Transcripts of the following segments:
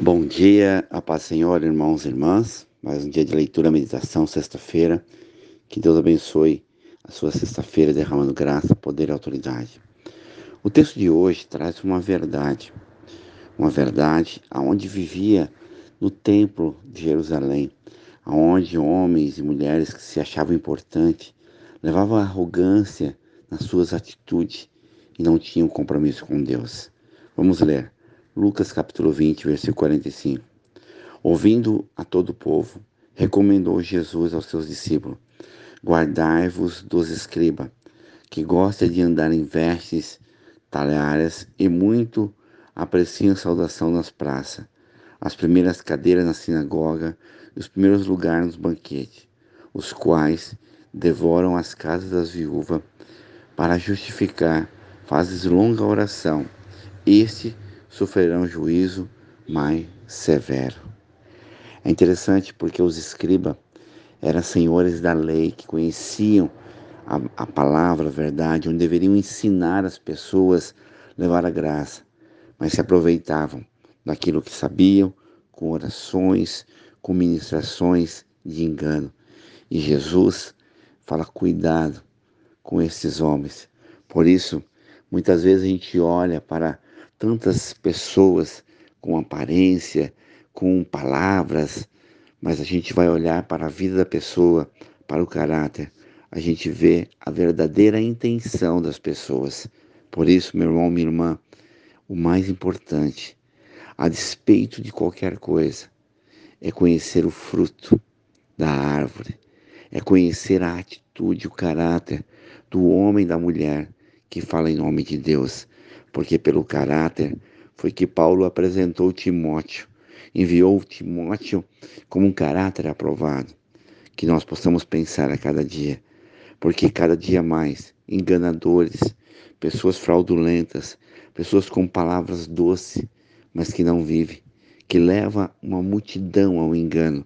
Bom dia, a paz Senhor, irmãos e irmãs. Mais um dia de leitura, meditação, sexta-feira. Que Deus abençoe a sua sexta-feira, derramando graça, poder e autoridade. O texto de hoje traz uma verdade, uma verdade aonde vivia no templo de Jerusalém, aonde homens e mulheres que se achavam importantes levavam arrogância nas suas atitudes e não tinham compromisso com Deus. Vamos ler. Lucas capítulo 20, versículo 45. Ouvindo a todo o povo, recomendou Jesus aos seus discípulos: Guardai-vos dos escribas, que gostam de andar em vestes talhares e muito apreciam saudação nas praças, as primeiras cadeiras na sinagoga e os primeiros lugares nos banquetes, os quais devoram as casas das viúvas para justificar, fazes longa oração. Este sofrerão juízo mais severo. É interessante porque os escribas eram senhores da lei que conheciam a, a palavra, a verdade, onde deveriam ensinar as pessoas a levar a graça, mas se aproveitavam daquilo que sabiam com orações, com ministrações de engano. E Jesus fala: cuidado com esses homens. Por isso, muitas vezes a gente olha para tantas pessoas com aparência, com palavras, mas a gente vai olhar para a vida da pessoa, para o caráter, a gente vê a verdadeira intenção das pessoas. Por isso, meu irmão, minha irmã, o mais importante, a despeito de qualquer coisa, é conhecer o fruto da árvore, é conhecer a atitude, o caráter do homem e da mulher que fala em nome de Deus, porque pelo caráter foi que Paulo apresentou Timóteo, enviou Timóteo como um caráter aprovado, que nós possamos pensar a cada dia, porque cada dia mais enganadores, pessoas fraudulentas, pessoas com palavras doces, mas que não vivem, que leva uma multidão ao engano,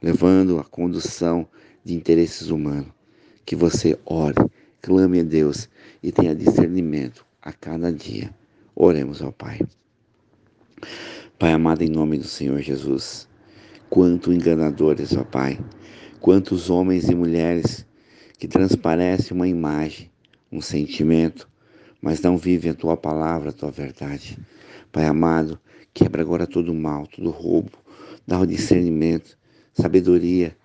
levando a condução de interesses humanos. Que você ore, clame a Deus e tenha discernimento a cada dia. Oremos ao Pai. Pai amado, em nome do Senhor Jesus, quanto enganadores, ó Pai, quantos homens e mulheres que transparecem uma imagem, um sentimento, mas não vivem a tua palavra, a tua verdade. Pai amado, quebra agora todo mal, todo roubo, dá o discernimento, sabedoria,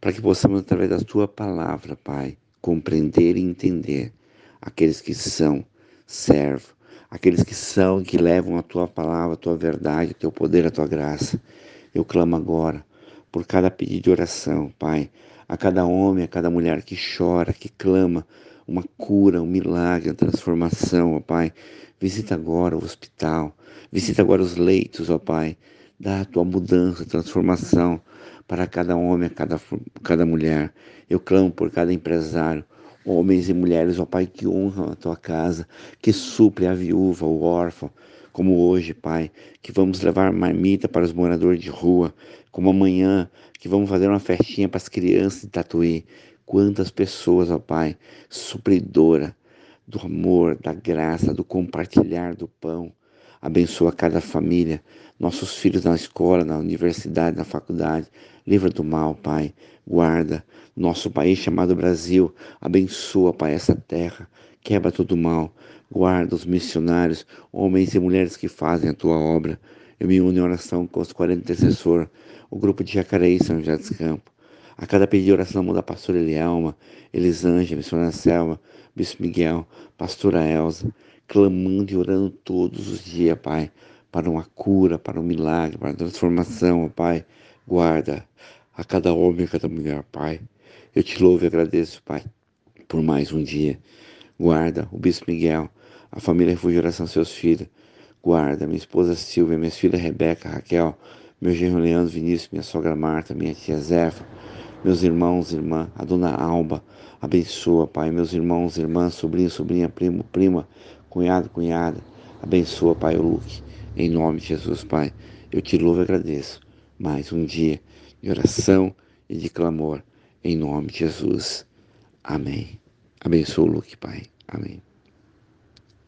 para que possamos, através da tua palavra, Pai, compreender e entender aqueles que são servo, aqueles que são e que levam a tua palavra, a tua verdade, o teu poder, a tua graça. Eu clamo agora por cada pedido de oração, Pai, a cada homem, a cada mulher que chora, que clama uma cura, um milagre, uma transformação, ó Pai. Visita agora o hospital, visita agora os leitos, ó Pai. Dá a tua mudança, transformação para cada homem, cada, cada mulher. Eu clamo por cada empresário, homens e mulheres, ó Pai, que honram a tua casa, que suple a viúva, o órfão, como hoje, Pai, que vamos levar marmita para os moradores de rua, como amanhã, que vamos fazer uma festinha para as crianças de Tatuí. Quantas pessoas, ó Pai, supridora do amor, da graça, do compartilhar do pão. Abençoa cada família, nossos filhos na escola, na universidade, na faculdade. Livra do mal, Pai. Guarda nosso país chamado Brasil. Abençoa, Pai, essa terra. Quebra todo mal. Guarda os missionários, homens e mulheres que fazem a tua obra. Eu me uno em oração com os 40 intercessores, o grupo de Jacareí São José dos Campos. A cada pedido de oração muda a pastora Elielma, Elisângela, missionária Selma, Bispo Miguel, pastora Elza clamando e orando todos os dias, Pai, para uma cura, para um milagre, para uma transformação, Pai. Guarda a cada homem, a cada mulher, Pai. Eu te louvo e agradeço, Pai, por mais um dia. Guarda o Bispo Miguel, a família Refúgio Oração, seus filhos. Guarda minha esposa Silvia, minhas filhas Rebeca, Raquel, meu genro Leandro Vinícius, minha sogra Marta, minha tia Zefa, meus irmãos irmã, a dona Alba. Abençoa, Pai, meus irmãos, irmãs, sobrinho, sobrinha, primo, prima, cunhado, cunhada. Abençoa, Pai, o Luke. Em nome de Jesus, Pai, eu te louvo e agradeço. Mais um dia de oração e de clamor. Em nome de Jesus. Amém. Abençoa o Luke, Pai. Amém.